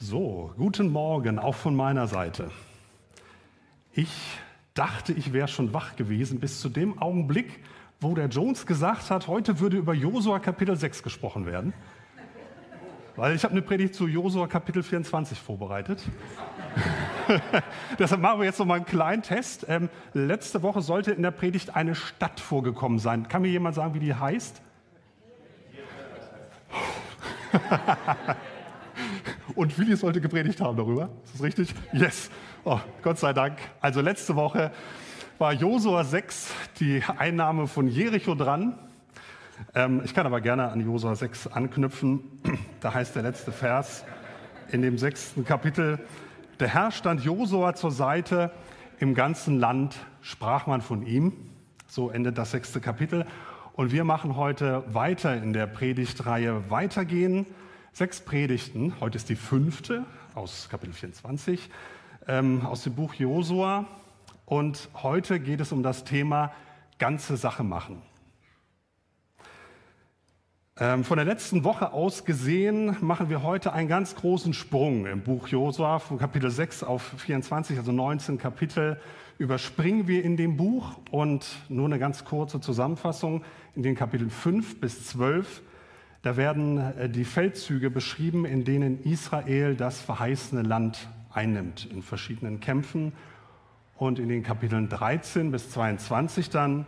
So, guten Morgen auch von meiner Seite. Ich dachte, ich wäre schon wach gewesen bis zu dem Augenblick, wo der Jones gesagt hat, heute würde über Josua Kapitel 6 gesprochen werden. Weil ich habe eine Predigt zu Josua Kapitel 24 vorbereitet. Deshalb machen wir jetzt noch mal einen kleinen Test. Ähm, letzte Woche sollte in der Predigt eine Stadt vorgekommen sein. Kann mir jemand sagen, wie die heißt? Und Willi sollte gepredigt haben darüber. Ist das richtig? Yes. Oh, Gott sei Dank. Also letzte Woche war Josua 6 die Einnahme von Jericho dran. Ähm, ich kann aber gerne an Josua 6 anknüpfen. Da heißt der letzte Vers in dem sechsten Kapitel, der Herr stand Josua zur Seite, im ganzen Land sprach man von ihm. So endet das sechste Kapitel. Und wir machen heute weiter in der Predigtreihe weitergehen sechs Predigten. Heute ist die fünfte aus Kapitel 24 ähm, aus dem Buch Josua. Und heute geht es um das Thema ganze Sache machen. Ähm, von der letzten Woche aus gesehen machen wir heute einen ganz großen Sprung im Buch Josua von Kapitel 6 auf 24, also 19 Kapitel überspringen wir in dem Buch und nur eine ganz kurze Zusammenfassung. In den Kapiteln 5 bis 12 da werden äh, die Feldzüge beschrieben, in denen Israel das verheißene Land einnimmt, in verschiedenen Kämpfen. Und in den Kapiteln 13 bis 22 dann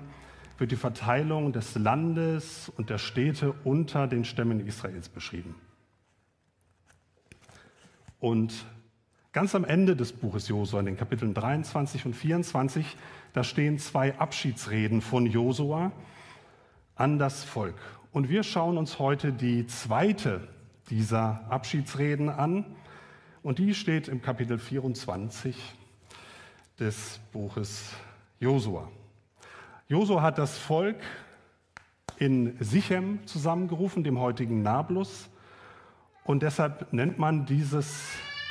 wird die Verteilung des Landes und der Städte unter den Stämmen Israels beschrieben. Und ganz am Ende des Buches Josua, in den Kapiteln 23 und 24, da stehen zwei Abschiedsreden von Josua an das Volk. Und wir schauen uns heute die zweite dieser Abschiedsreden an. Und die steht im Kapitel 24 des Buches Josua. Josua hat das Volk in Sichem zusammengerufen, dem heutigen Nablus. Und deshalb nennt man dieses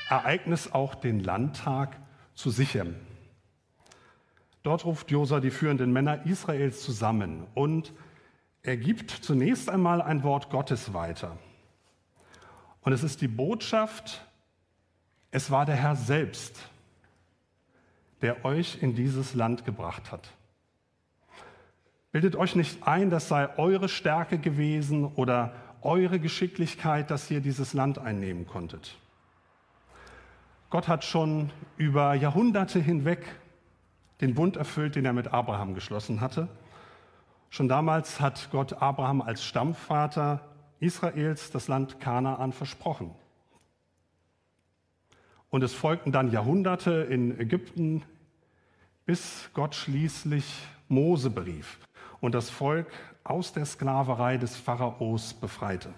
Ereignis auch den Landtag zu Sichem. Dort ruft Josua die führenden Männer Israels zusammen und er gibt zunächst einmal ein Wort Gottes weiter. Und es ist die Botschaft, es war der Herr selbst, der euch in dieses Land gebracht hat. Bildet euch nicht ein, das sei eure Stärke gewesen oder eure Geschicklichkeit, dass ihr dieses Land einnehmen konntet. Gott hat schon über Jahrhunderte hinweg den Bund erfüllt, den er mit Abraham geschlossen hatte. Schon damals hat Gott Abraham als Stammvater Israels das Land Kanaan versprochen. Und es folgten dann Jahrhunderte in Ägypten, bis Gott schließlich Mose berief und das Volk aus der Sklaverei des Pharaos befreite.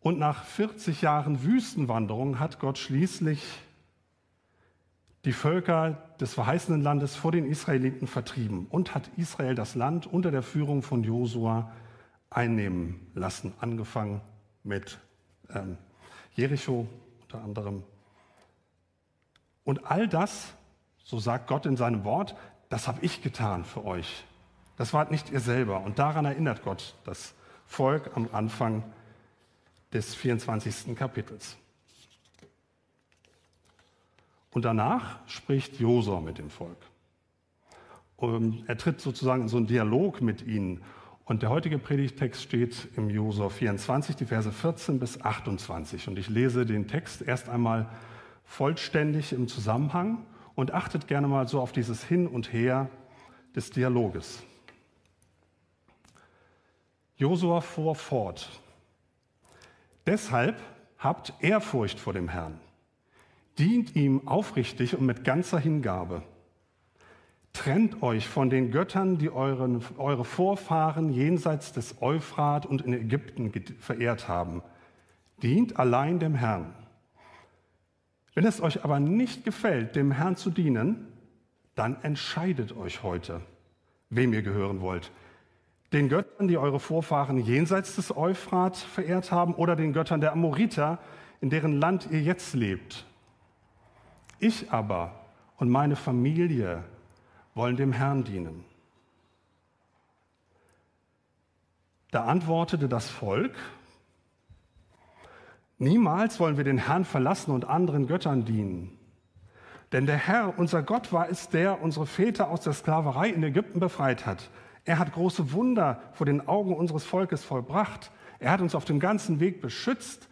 Und nach 40 Jahren Wüstenwanderung hat Gott schließlich die Völker des verheißenen Landes vor den Israeliten vertrieben und hat Israel das Land unter der Führung von Josua einnehmen lassen, angefangen mit ähm, Jericho unter anderem. Und all das, so sagt Gott in seinem Wort, das habe ich getan für euch. Das wart nicht ihr selber. Und daran erinnert Gott das Volk am Anfang des 24. Kapitels. Und danach spricht Josua mit dem Volk. Und er tritt sozusagen in so einen Dialog mit ihnen. Und der heutige Predigtext steht im Josua 24, die Verse 14 bis 28. Und ich lese den Text erst einmal vollständig im Zusammenhang und achtet gerne mal so auf dieses Hin und Her des Dialoges. Josua fuhr fort. Deshalb habt Ehrfurcht vor dem Herrn Dient ihm aufrichtig und mit ganzer Hingabe. Trennt euch von den Göttern, die euren, eure Vorfahren jenseits des Euphrat und in Ägypten verehrt haben. Dient allein dem Herrn. Wenn es euch aber nicht gefällt, dem Herrn zu dienen, dann entscheidet euch heute, wem ihr gehören wollt. Den Göttern, die eure Vorfahren jenseits des Euphrat verehrt haben, oder den Göttern der Amoriter, in deren Land ihr jetzt lebt. Ich aber und meine Familie wollen dem Herrn dienen. Da antwortete das Volk, Niemals wollen wir den Herrn verlassen und anderen Göttern dienen. Denn der Herr, unser Gott, war es, der unsere Väter aus der Sklaverei in Ägypten befreit hat. Er hat große Wunder vor den Augen unseres Volkes vollbracht. Er hat uns auf dem ganzen Weg beschützt,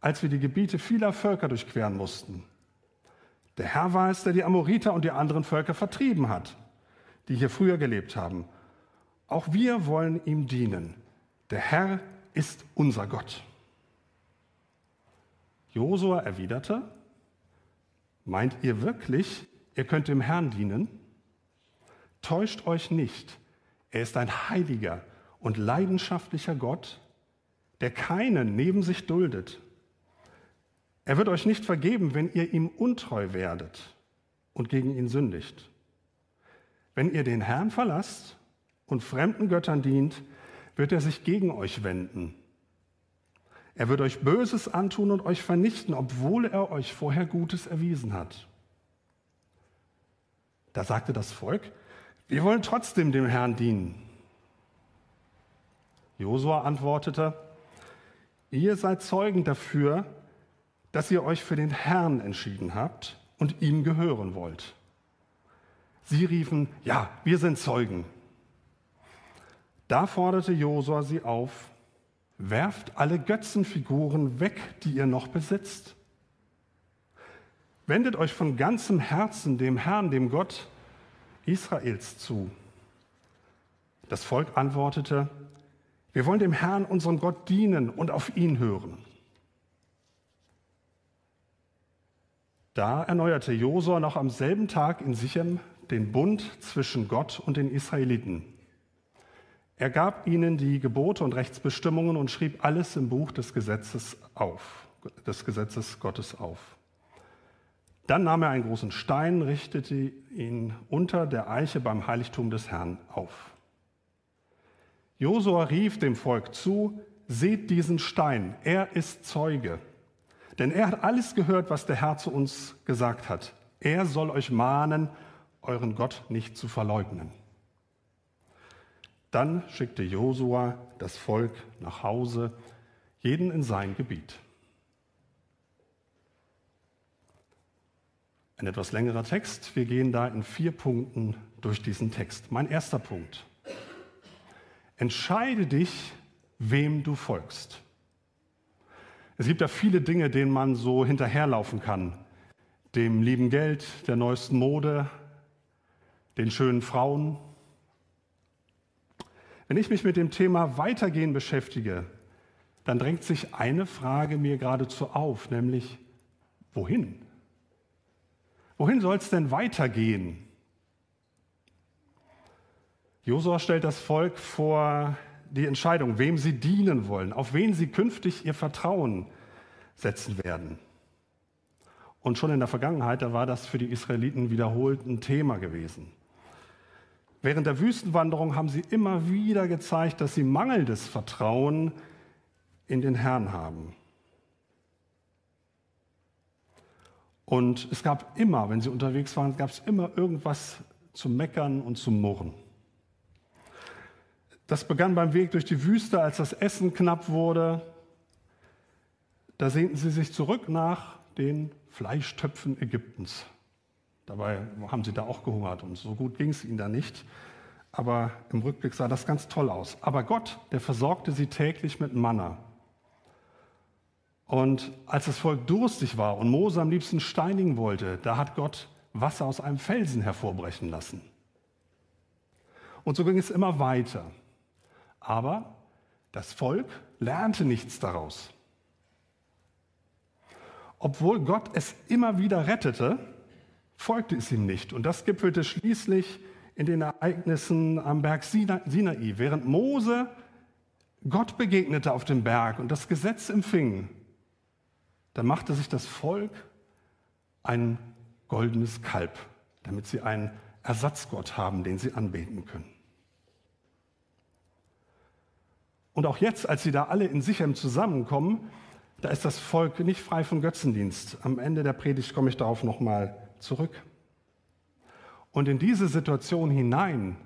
als wir die Gebiete vieler Völker durchqueren mussten. Der Herr war es, der die Amoriter und die anderen Völker vertrieben hat, die hier früher gelebt haben. Auch wir wollen ihm dienen. Der Herr ist unser Gott. Josua erwiderte, meint ihr wirklich, ihr könnt dem Herrn dienen? Täuscht euch nicht, er ist ein heiliger und leidenschaftlicher Gott, der keinen neben sich duldet. Er wird euch nicht vergeben, wenn ihr ihm untreu werdet und gegen ihn sündigt. Wenn ihr den Herrn verlasst und fremden Göttern dient, wird er sich gegen euch wenden. Er wird euch Böses antun und euch vernichten, obwohl er euch vorher Gutes erwiesen hat. Da sagte das Volk, wir wollen trotzdem dem Herrn dienen. Josua antwortete, ihr seid Zeugen dafür, dass ihr euch für den Herrn entschieden habt und ihm gehören wollt. Sie riefen, ja, wir sind Zeugen. Da forderte Josua sie auf, werft alle Götzenfiguren weg, die ihr noch besitzt. Wendet euch von ganzem Herzen dem Herrn, dem Gott Israels zu. Das Volk antwortete, wir wollen dem Herrn, unserem Gott, dienen und auf ihn hören. Da erneuerte Josua noch am selben Tag in Sichem den Bund zwischen Gott und den Israeliten. Er gab ihnen die Gebote und Rechtsbestimmungen und schrieb alles im Buch des Gesetzes auf, des Gesetzes Gottes auf. Dann nahm er einen großen Stein, richtete ihn unter der Eiche beim Heiligtum des Herrn auf. Josua rief dem Volk zu, seht diesen Stein, er ist Zeuge. Denn er hat alles gehört, was der Herr zu uns gesagt hat. Er soll euch mahnen, euren Gott nicht zu verleugnen. Dann schickte Josua das Volk nach Hause, jeden in sein Gebiet. Ein etwas längerer Text. Wir gehen da in vier Punkten durch diesen Text. Mein erster Punkt. Entscheide dich, wem du folgst. Es gibt ja viele Dinge, denen man so hinterherlaufen kann. Dem lieben Geld, der neuesten Mode, den schönen Frauen. Wenn ich mich mit dem Thema Weitergehen beschäftige, dann drängt sich eine Frage mir geradezu auf, nämlich wohin? Wohin soll es denn weitergehen? Josua stellt das Volk vor die Entscheidung, wem sie dienen wollen, auf wen sie künftig ihr Vertrauen setzen werden. Und schon in der Vergangenheit, da war das für die Israeliten wiederholt ein Thema gewesen. Während der Wüstenwanderung haben sie immer wieder gezeigt, dass sie mangelndes Vertrauen in den Herrn haben. Und es gab immer, wenn sie unterwegs waren, gab es immer irgendwas zu meckern und zu murren. Das begann beim Weg durch die Wüste, als das Essen knapp wurde. Da sehnten sie sich zurück nach den Fleischtöpfen Ägyptens. Dabei haben sie da auch gehungert und so gut ging es ihnen da nicht. Aber im Rückblick sah das ganz toll aus. Aber Gott, der versorgte sie täglich mit Manna. Und als das Volk durstig war und Mose am liebsten steinigen wollte, da hat Gott Wasser aus einem Felsen hervorbrechen lassen. Und so ging es immer weiter. Aber das Volk lernte nichts daraus. Obwohl Gott es immer wieder rettete, folgte es ihm nicht. Und das gipfelte schließlich in den Ereignissen am Berg Sinai. Während Mose Gott begegnete auf dem Berg und das Gesetz empfing, da machte sich das Volk ein goldenes Kalb, damit sie einen Ersatzgott haben, den sie anbeten können. Und auch jetzt, als sie da alle in Sichem zusammenkommen, da ist das Volk nicht frei von Götzendienst. Am Ende der Predigt komme ich darauf nochmal zurück. Und in diese Situation hinein,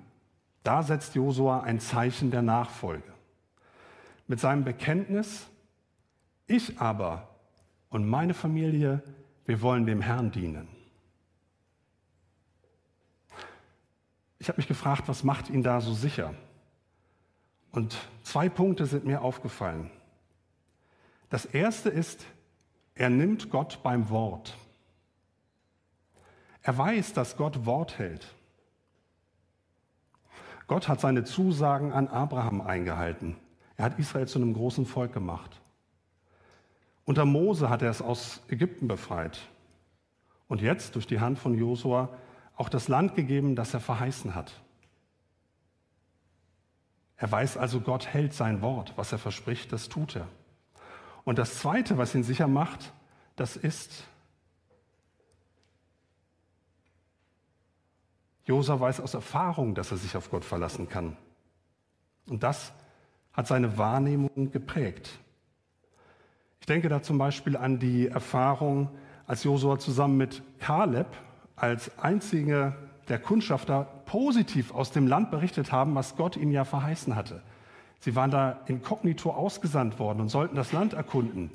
da setzt Josua ein Zeichen der Nachfolge. Mit seinem Bekenntnis, ich aber und meine Familie, wir wollen dem Herrn dienen. Ich habe mich gefragt, was macht ihn da so sicher? Und zwei Punkte sind mir aufgefallen. Das erste ist, er nimmt Gott beim Wort. Er weiß, dass Gott Wort hält. Gott hat seine Zusagen an Abraham eingehalten. Er hat Israel zu einem großen Volk gemacht. Unter Mose hat er es aus Ägypten befreit. Und jetzt durch die Hand von Josua auch das Land gegeben, das er verheißen hat. Er weiß also, Gott hält sein Wort. Was er verspricht, das tut er. Und das Zweite, was ihn sicher macht, das ist, Josua weiß aus Erfahrung, dass er sich auf Gott verlassen kann. Und das hat seine Wahrnehmung geprägt. Ich denke da zum Beispiel an die Erfahrung, als Josua zusammen mit Kaleb als einzige der Kundschafter positiv aus dem Land berichtet haben, was Gott ihnen ja verheißen hatte. Sie waren da inkognito ausgesandt worden und sollten das Land erkunden.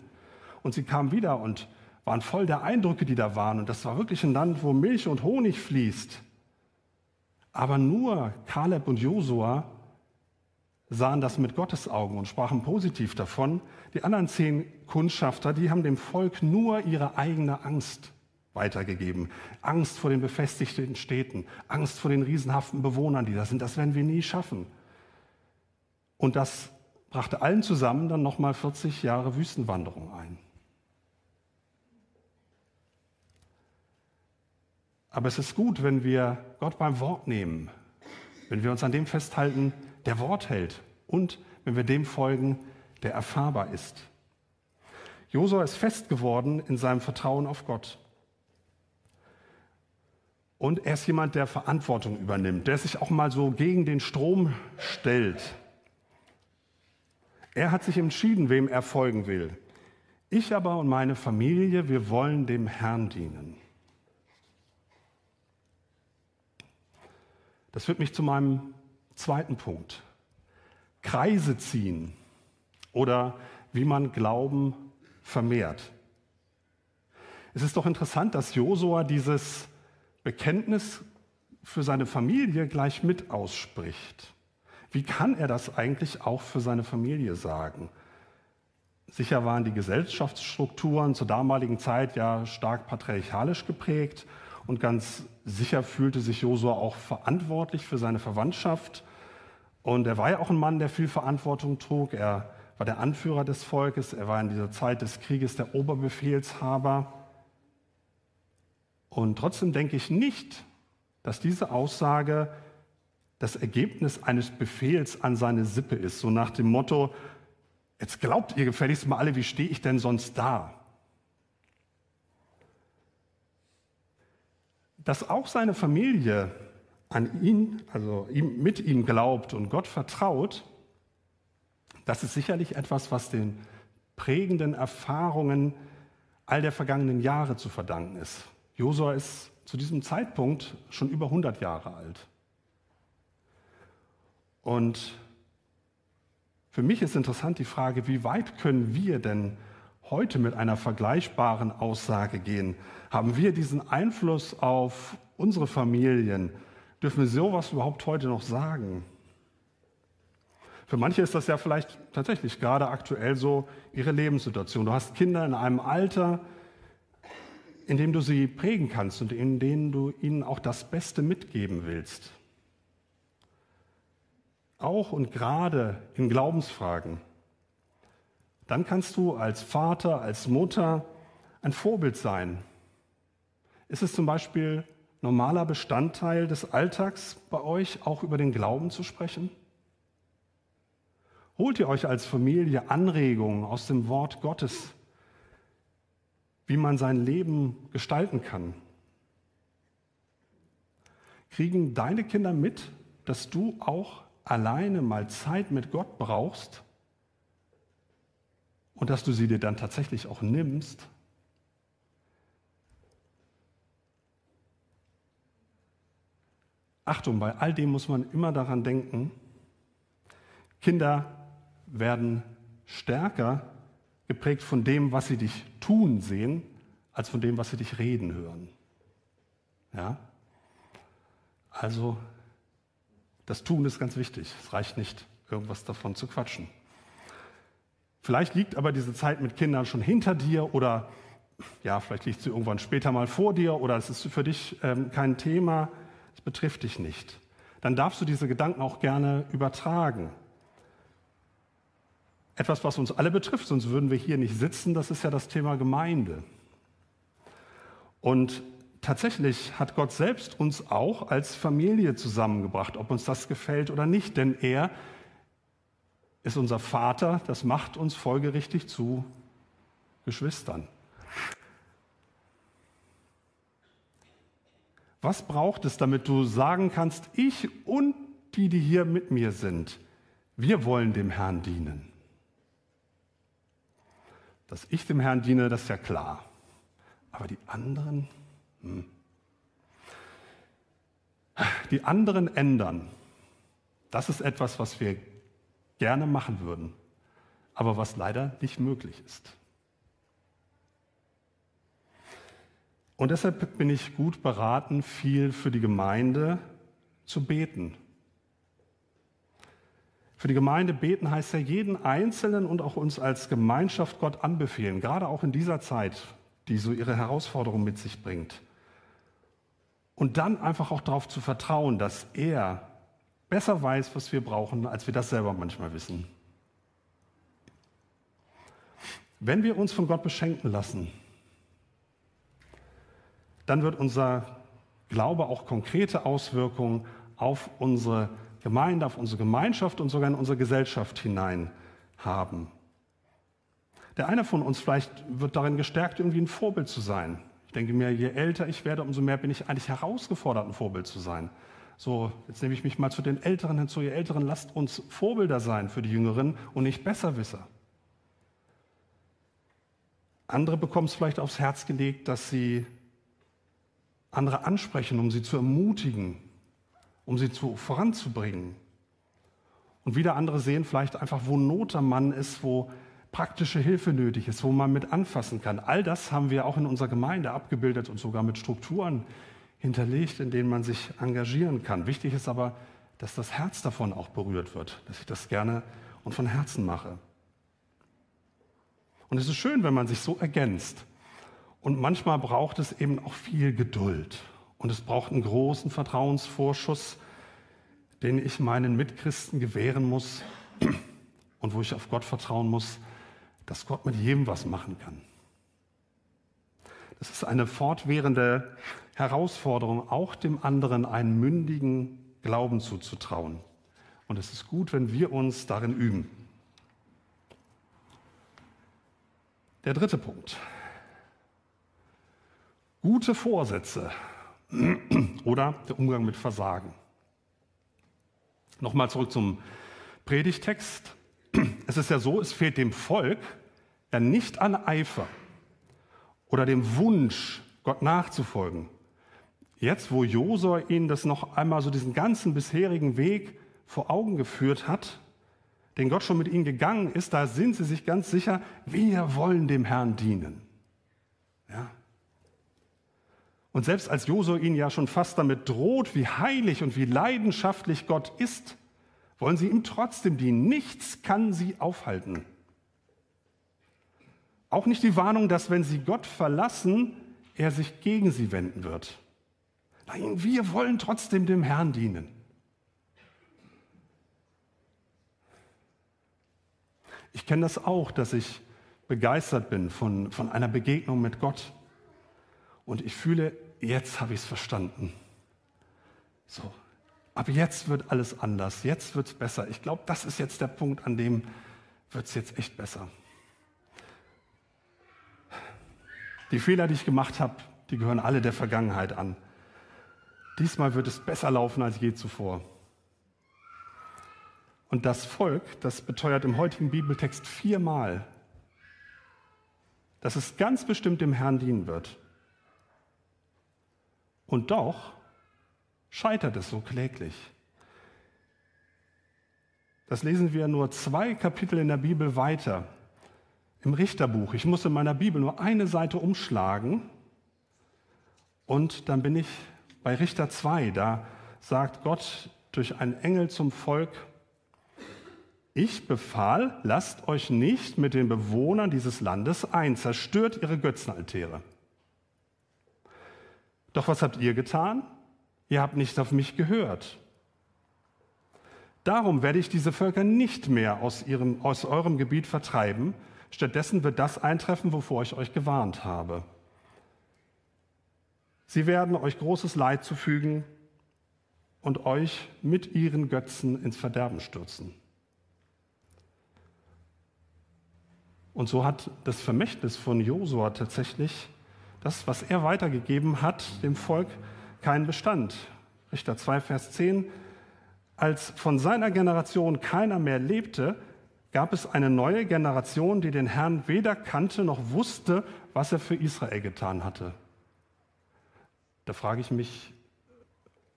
Und sie kamen wieder und waren voll der Eindrücke, die da waren. Und das war wirklich ein Land, wo Milch und Honig fließt. Aber nur Kaleb und Josua sahen das mit Gottes Augen und sprachen positiv davon. Die anderen zehn Kundschafter, die haben dem Volk nur ihre eigene Angst weitergegeben. Angst vor den befestigten Städten, Angst vor den riesenhaften Bewohnern, die da sind. Das werden wir nie schaffen. Und das brachte allen zusammen dann nochmal 40 Jahre Wüstenwanderung ein. Aber es ist gut, wenn wir Gott beim Wort nehmen, wenn wir uns an dem festhalten, der Wort hält und wenn wir dem folgen, der erfahrbar ist. Josua ist fest geworden in seinem Vertrauen auf Gott. Und er ist jemand, der Verantwortung übernimmt, der sich auch mal so gegen den Strom stellt. Er hat sich entschieden, wem er folgen will. Ich aber und meine Familie, wir wollen dem Herrn dienen. Das führt mich zu meinem zweiten Punkt. Kreise ziehen oder wie man Glauben vermehrt. Es ist doch interessant, dass Josua dieses Bekenntnis für seine Familie gleich mit ausspricht. Wie kann er das eigentlich auch für seine Familie sagen? Sicher waren die Gesellschaftsstrukturen zur damaligen Zeit ja stark patriarchalisch geprägt und ganz sicher fühlte sich Josua auch verantwortlich für seine Verwandtschaft. Und er war ja auch ein Mann, der viel Verantwortung trug. Er war der Anführer des Volkes. Er war in dieser Zeit des Krieges der Oberbefehlshaber. Und trotzdem denke ich nicht, dass diese Aussage das Ergebnis eines Befehls an seine Sippe ist. So nach dem Motto, jetzt glaubt ihr gefälligst mal alle, wie stehe ich denn sonst da? dass auch seine Familie an ihn, also mit ihm glaubt und Gott vertraut, das ist sicherlich etwas, was den prägenden Erfahrungen all der vergangenen Jahre zu verdanken ist. Josua ist zu diesem Zeitpunkt schon über 100 Jahre alt. Und für mich ist interessant die Frage, wie weit können wir denn heute mit einer vergleichbaren Aussage gehen? Haben wir diesen Einfluss auf unsere Familien? Dürfen wir sowas überhaupt heute noch sagen? Für manche ist das ja vielleicht tatsächlich gerade aktuell so ihre Lebenssituation. Du hast Kinder in einem Alter, in dem du sie prägen kannst und in denen du ihnen auch das Beste mitgeben willst. Auch und gerade in Glaubensfragen dann kannst du als Vater, als Mutter ein Vorbild sein. Ist es zum Beispiel normaler Bestandteil des Alltags bei euch, auch über den Glauben zu sprechen? Holt ihr euch als Familie Anregungen aus dem Wort Gottes, wie man sein Leben gestalten kann? Kriegen deine Kinder mit, dass du auch alleine mal Zeit mit Gott brauchst? und dass du sie dir dann tatsächlich auch nimmst. Achtung, bei all dem muss man immer daran denken, Kinder werden stärker, geprägt von dem, was sie dich tun sehen, als von dem, was sie dich reden hören. Ja? Also, das Tun ist ganz wichtig. Es reicht nicht, irgendwas davon zu quatschen. Vielleicht liegt aber diese Zeit mit Kindern schon hinter dir oder ja, vielleicht liegt sie irgendwann später mal vor dir oder es ist für dich ähm, kein Thema, es betrifft dich nicht. Dann darfst du diese Gedanken auch gerne übertragen. Etwas, was uns alle betrifft, sonst würden wir hier nicht sitzen, das ist ja das Thema Gemeinde. Und tatsächlich hat Gott selbst uns auch als Familie zusammengebracht, ob uns das gefällt oder nicht, denn er ist unser Vater, das macht uns folgerichtig zu Geschwistern. Was braucht es, damit du sagen kannst, ich und die, die hier mit mir sind, wir wollen dem Herrn dienen? Dass ich dem Herrn diene, das ist ja klar. Aber die anderen, hm. die anderen ändern, das ist etwas, was wir gerne machen würden, aber was leider nicht möglich ist. Und deshalb bin ich gut beraten, viel für die Gemeinde zu beten. Für die Gemeinde beten heißt ja jeden Einzelnen und auch uns als Gemeinschaft Gott anbefehlen, gerade auch in dieser Zeit, die so ihre Herausforderungen mit sich bringt. Und dann einfach auch darauf zu vertrauen, dass er besser weiß, was wir brauchen, als wir das selber manchmal wissen. Wenn wir uns von Gott beschenken lassen, dann wird unser Glaube auch konkrete Auswirkungen auf unsere Gemeinde, auf unsere Gemeinschaft und sogar in unsere Gesellschaft hinein haben. Der eine von uns vielleicht wird darin gestärkt, irgendwie ein Vorbild zu sein. Ich denke mir, je älter ich werde, umso mehr bin ich eigentlich herausgefordert, ein Vorbild zu sein. So, jetzt nehme ich mich mal zu den Älteren hinzu. Ihr Älteren, lasst uns Vorbilder sein für die Jüngeren und nicht Besserwisser. Andere bekommen es vielleicht aufs Herz gelegt, dass sie andere ansprechen, um sie zu ermutigen, um sie zu, voranzubringen. Und wieder andere sehen vielleicht einfach, wo Not am Mann ist, wo praktische Hilfe nötig ist, wo man mit anfassen kann. All das haben wir auch in unserer Gemeinde abgebildet und sogar mit Strukturen hinterlegt, in denen man sich engagieren kann. Wichtig ist aber, dass das Herz davon auch berührt wird, dass ich das gerne und von Herzen mache. Und es ist schön, wenn man sich so ergänzt. Und manchmal braucht es eben auch viel Geduld. Und es braucht einen großen Vertrauensvorschuss, den ich meinen Mitchristen gewähren muss und wo ich auf Gott vertrauen muss, dass Gott mit jedem was machen kann. Das ist eine fortwährende Herausforderung, auch dem anderen einen mündigen Glauben zuzutrauen. Und es ist gut, wenn wir uns darin üben. Der dritte Punkt. Gute Vorsätze oder der Umgang mit Versagen. Nochmal zurück zum Predigtext. Es ist ja so, es fehlt dem Volk ja nicht an Eifer oder dem Wunsch, Gott nachzufolgen. Jetzt, wo Josua ihnen das noch einmal so diesen ganzen bisherigen Weg vor Augen geführt hat, den Gott schon mit ihnen gegangen ist, da sind sie sich ganz sicher, wir wollen dem Herrn dienen. Ja, und selbst als Josua ihn ja schon fast damit droht, wie heilig und wie leidenschaftlich Gott ist, wollen sie ihm trotzdem dienen. Nichts kann sie aufhalten. Auch nicht die Warnung, dass wenn sie Gott verlassen, er sich gegen sie wenden wird. Nein, wir wollen trotzdem dem Herrn dienen. Ich kenne das auch, dass ich begeistert bin von, von einer Begegnung mit Gott. Und ich fühle, jetzt habe ich es verstanden. So, aber jetzt wird alles anders, jetzt wird es besser. Ich glaube, das ist jetzt der Punkt, an dem wird es jetzt echt besser. Die Fehler, die ich gemacht habe, die gehören alle der Vergangenheit an. Diesmal wird es besser laufen als je zuvor. Und das Volk, das beteuert im heutigen Bibeltext viermal, dass es ganz bestimmt dem Herrn dienen wird. Und doch scheitert es so kläglich. Das lesen wir nur zwei Kapitel in der Bibel weiter. im Richterbuch. Ich muss in meiner Bibel nur eine Seite umschlagen und dann bin ich bei Richter 2. Da sagt Gott durch einen Engel zum Volk, ich befahl, lasst euch nicht mit den Bewohnern dieses Landes ein, zerstört ihre Götzenaltäre. Doch was habt ihr getan? Ihr habt nicht auf mich gehört. Darum werde ich diese Völker nicht mehr aus, ihrem, aus eurem Gebiet vertreiben. Stattdessen wird das eintreffen, wovor ich euch gewarnt habe. Sie werden euch großes Leid zufügen und euch mit ihren Götzen ins Verderben stürzen. Und so hat das Vermächtnis von Josua tatsächlich das, was er weitergegeben hat, dem Volk keinen Bestand. Richter 2, Vers 10. Als von seiner Generation keiner mehr lebte, gab es eine neue Generation, die den Herrn weder kannte noch wusste, was er für Israel getan hatte. Da frage ich mich,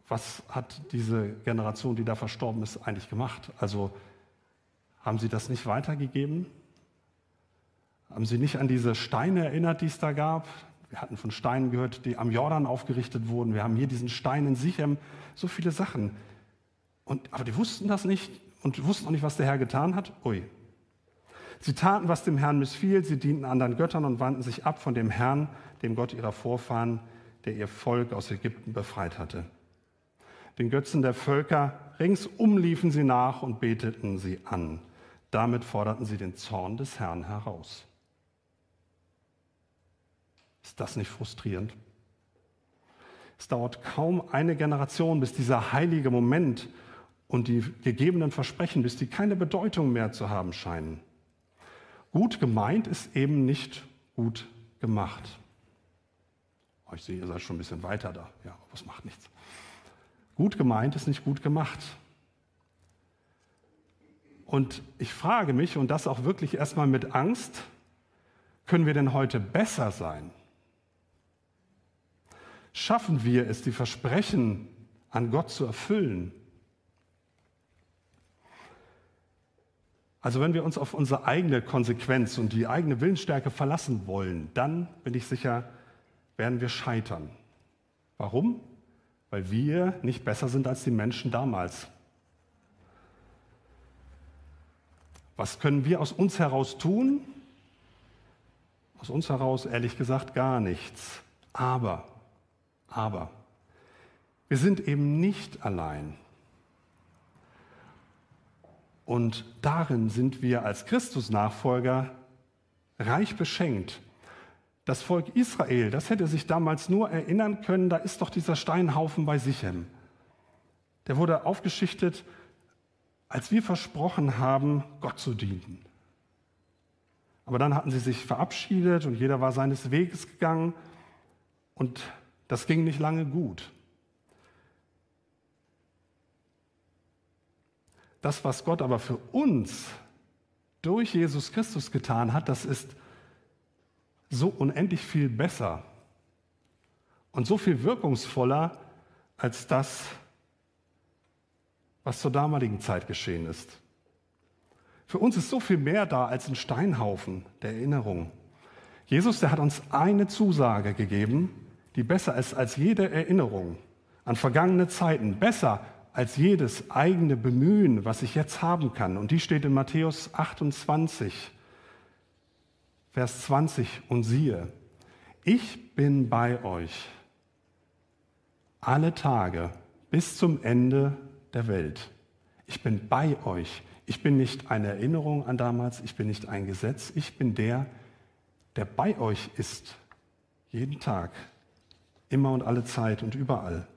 was hat diese Generation, die da verstorben ist, eigentlich gemacht? Also haben sie das nicht weitergegeben? Haben sie nicht an diese Steine erinnert, die es da gab? Wir hatten von Steinen gehört, die am Jordan aufgerichtet wurden. Wir haben hier diesen Stein in Sichem, so viele Sachen. Und, aber die wussten das nicht und wussten auch nicht, was der Herr getan hat. Ui. Sie taten, was dem Herrn missfiel. Sie dienten anderen Göttern und wandten sich ab von dem Herrn, dem Gott ihrer Vorfahren, der ihr Volk aus Ägypten befreit hatte. Den Götzen der Völker ringsum liefen sie nach und beteten sie an. Damit forderten sie den Zorn des Herrn heraus. Ist das nicht frustrierend? Es dauert kaum eine Generation, bis dieser heilige Moment und die gegebenen Versprechen, bis die keine Bedeutung mehr zu haben scheinen. Gut gemeint ist eben nicht gut gemacht. Oh, ich sehe, ihr seid schon ein bisschen weiter da. Ja, was macht nichts. Gut gemeint ist nicht gut gemacht. Und ich frage mich, und das auch wirklich erstmal mit Angst, können wir denn heute besser sein? Schaffen wir es, die Versprechen an Gott zu erfüllen? Also wenn wir uns auf unsere eigene Konsequenz und die eigene Willensstärke verlassen wollen, dann bin ich sicher, werden wir scheitern. Warum? Weil wir nicht besser sind als die Menschen damals. Was können wir aus uns heraus tun? Aus uns heraus ehrlich gesagt gar nichts. Aber, aber, wir sind eben nicht allein. Und darin sind wir als Christusnachfolger reich beschenkt. Das Volk Israel, das hätte sich damals nur erinnern können, da ist doch dieser Steinhaufen bei Sichem. Der wurde aufgeschichtet, als wir versprochen haben, Gott zu dienen. Aber dann hatten sie sich verabschiedet und jeder war seines Weges gegangen und das ging nicht lange gut. Das, was Gott aber für uns durch Jesus Christus getan hat, das ist so unendlich viel besser und so viel wirkungsvoller als das, was zur damaligen Zeit geschehen ist. Für uns ist so viel mehr da als ein Steinhaufen der Erinnerung. Jesus, der hat uns eine Zusage gegeben, die besser ist als jede Erinnerung an vergangene Zeiten, besser als jedes eigene Bemühen, was ich jetzt haben kann. Und die steht in Matthäus 28, Vers 20. Und siehe, ich bin bei euch alle Tage bis zum Ende der Welt. Ich bin bei euch. Ich bin nicht eine Erinnerung an damals, ich bin nicht ein Gesetz, ich bin der, der bei euch ist, jeden Tag, immer und alle Zeit und überall.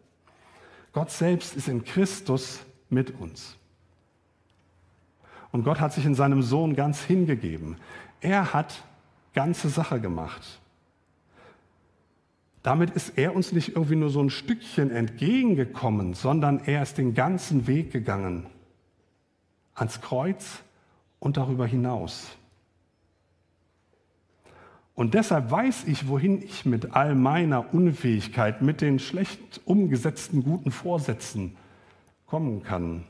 Gott selbst ist in Christus mit uns. Und Gott hat sich in seinem Sohn ganz hingegeben. Er hat ganze Sache gemacht. Damit ist er uns nicht irgendwie nur so ein Stückchen entgegengekommen, sondern er ist den ganzen Weg gegangen. Ans Kreuz und darüber hinaus. Und deshalb weiß ich, wohin ich mit all meiner Unfähigkeit, mit den schlecht umgesetzten guten Vorsätzen kommen kann.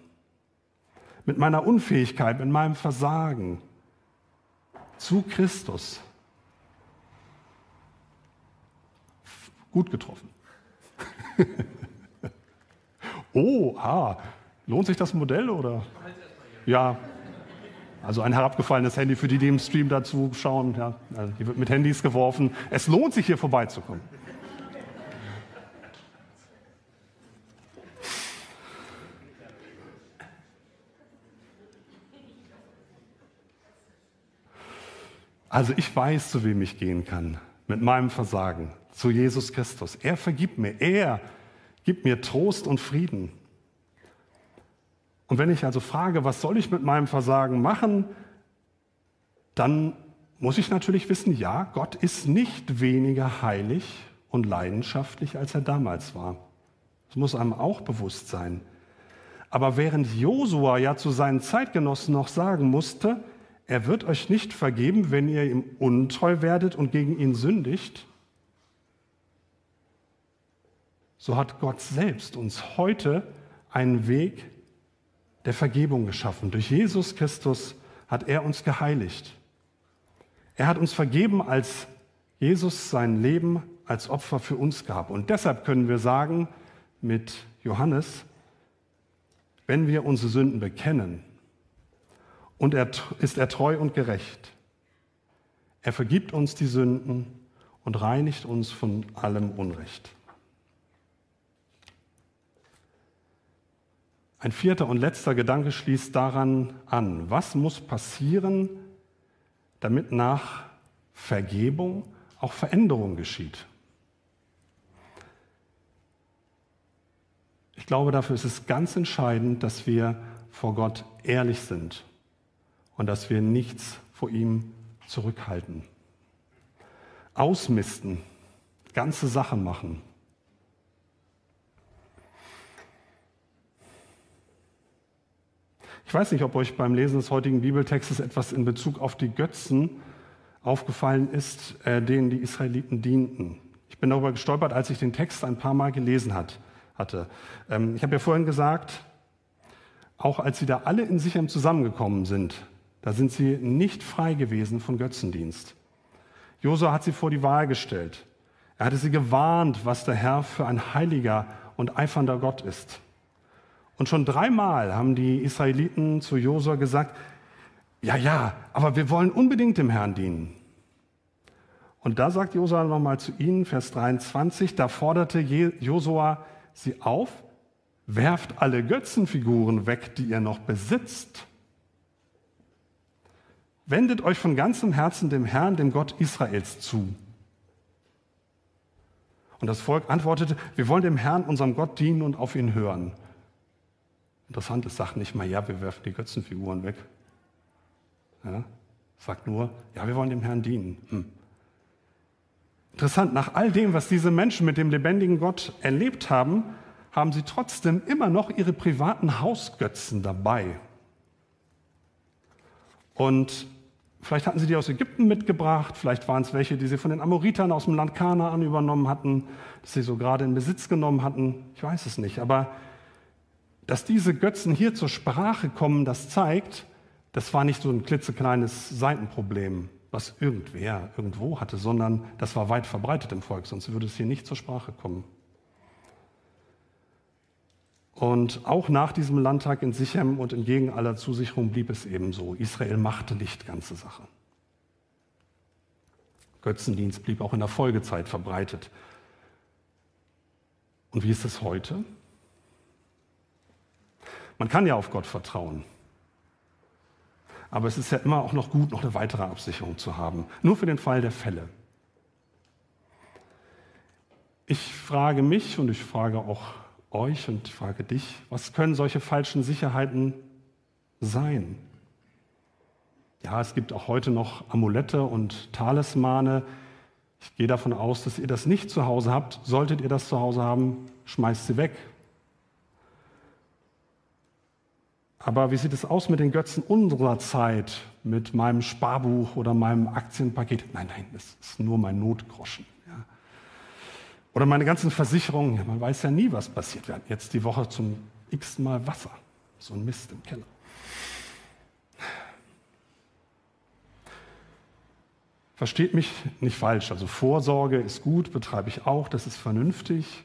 Mit meiner Unfähigkeit, mit meinem Versagen zu Christus. Gut getroffen. oh, ah, lohnt sich das Modell oder? Ja, also ein herabgefallenes Handy für die, die im Stream dazu schauen. Ja, also hier wird mit Handys geworfen. Es lohnt sich hier vorbeizukommen. Also ich weiß, zu wem ich gehen kann mit meinem Versagen, zu Jesus Christus. Er vergibt mir, er gibt mir Trost und Frieden. Und wenn ich also frage, was soll ich mit meinem Versagen machen, dann muss ich natürlich wissen, ja, Gott ist nicht weniger heilig und leidenschaftlich, als er damals war. Das muss einem auch bewusst sein. Aber während Josua ja zu seinen Zeitgenossen noch sagen musste, er wird euch nicht vergeben, wenn ihr ihm untreu werdet und gegen ihn sündigt. So hat Gott selbst uns heute einen Weg der Vergebung geschaffen. Durch Jesus Christus hat er uns geheiligt. Er hat uns vergeben, als Jesus sein Leben als Opfer für uns gab. Und deshalb können wir sagen mit Johannes, wenn wir unsere Sünden bekennen, und er ist er treu und gerecht. Er vergibt uns die Sünden und reinigt uns von allem Unrecht. Ein vierter und letzter Gedanke schließt daran an. Was muss passieren, damit nach Vergebung auch Veränderung geschieht? Ich glaube, dafür ist es ganz entscheidend, dass wir vor Gott ehrlich sind und dass wir nichts vor ihm zurückhalten. Ausmisten, ganze Sachen machen. Ich weiß nicht, ob euch beim Lesen des heutigen Bibeltextes etwas in Bezug auf die Götzen aufgefallen ist, äh, denen die Israeliten dienten. Ich bin darüber gestolpert, als ich den Text ein paar Mal gelesen hat, hatte. Ähm, ich habe ja vorhin gesagt, auch als sie da alle in Sichem zusammengekommen sind, da sind sie nicht frei gewesen von Götzendienst. Josua hat sie vor die Wahl gestellt. Er hatte sie gewarnt, was der Herr für ein heiliger und eifernder Gott ist. Und schon dreimal haben die Israeliten zu Josua gesagt, ja, ja, aber wir wollen unbedingt dem Herrn dienen. Und da sagt Josua nochmal zu ihnen, Vers 23, da forderte Josua sie auf, werft alle Götzenfiguren weg, die ihr noch besitzt Wendet euch von ganzem Herzen dem Herrn, dem Gott Israels zu. Und das Volk antwortete, wir wollen dem Herrn, unserem Gott, dienen und auf ihn hören. Interessant, es sagt nicht mal, ja, wir werfen die Götzenfiguren weg. Ja, sagt nur, ja, wir wollen dem Herrn dienen. Hm. Interessant, nach all dem, was diese Menschen mit dem lebendigen Gott erlebt haben, haben sie trotzdem immer noch ihre privaten Hausgötzen dabei. Und vielleicht hatten sie die aus Ägypten mitgebracht, vielleicht waren es welche, die sie von den Amoritern aus dem Land Kanaan übernommen hatten, dass sie so gerade in Besitz genommen hatten. Ich weiß es nicht. Aber dass diese Götzen hier zur Sprache kommen, das zeigt, das war nicht so ein klitzekleines Seitenproblem, was irgendwer irgendwo hatte, sondern das war weit verbreitet im Volk, sonst würde es hier nicht zur Sprache kommen. Und auch nach diesem Landtag in Sichem und entgegen aller Zusicherung blieb es eben so. Israel machte nicht ganze Sache. Götzendienst blieb auch in der Folgezeit verbreitet. Und wie ist es heute? Man kann ja auf Gott vertrauen. Aber es ist ja immer auch noch gut, noch eine weitere Absicherung zu haben. Nur für den Fall der Fälle. Ich frage mich und ich frage auch euch und ich frage dich, was können solche falschen Sicherheiten sein? Ja, es gibt auch heute noch Amulette und Talismane. Ich gehe davon aus, dass ihr das nicht zu Hause habt. Solltet ihr das zu Hause haben, schmeißt sie weg. Aber wie sieht es aus mit den Götzen unserer Zeit, mit meinem Sparbuch oder meinem Aktienpaket? Nein, nein, das ist nur mein Notgroschen. Oder meine ganzen Versicherungen, man weiß ja nie, was passiert. Wir hatten jetzt die Woche zum x Mal Wasser. So ein Mist im Keller. Versteht mich nicht falsch, also Vorsorge ist gut, betreibe ich auch, das ist vernünftig.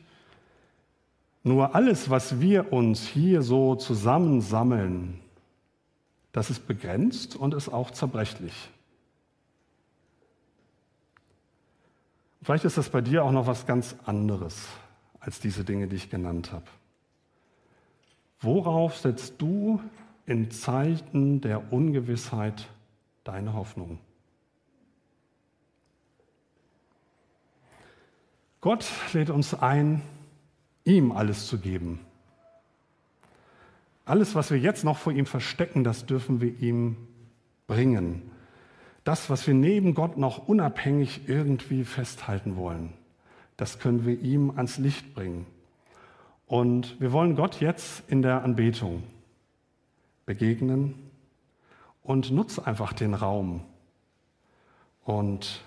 Nur alles, was wir uns hier so zusammensammeln, das ist begrenzt und ist auch zerbrechlich. Vielleicht ist das bei dir auch noch was ganz anderes als diese Dinge, die ich genannt habe. Worauf setzt du in Zeiten der Ungewissheit deine Hoffnung? Gott lädt uns ein, ihm alles zu geben. Alles, was wir jetzt noch vor ihm verstecken, das dürfen wir ihm bringen. Das, was wir neben Gott noch unabhängig irgendwie festhalten wollen, das können wir ihm ans Licht bringen. Und wir wollen Gott jetzt in der Anbetung begegnen und nutze einfach den Raum und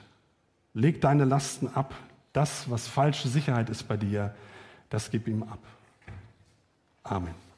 leg deine Lasten ab, das, was falsche Sicherheit ist bei dir, das gib ihm ab. Amen.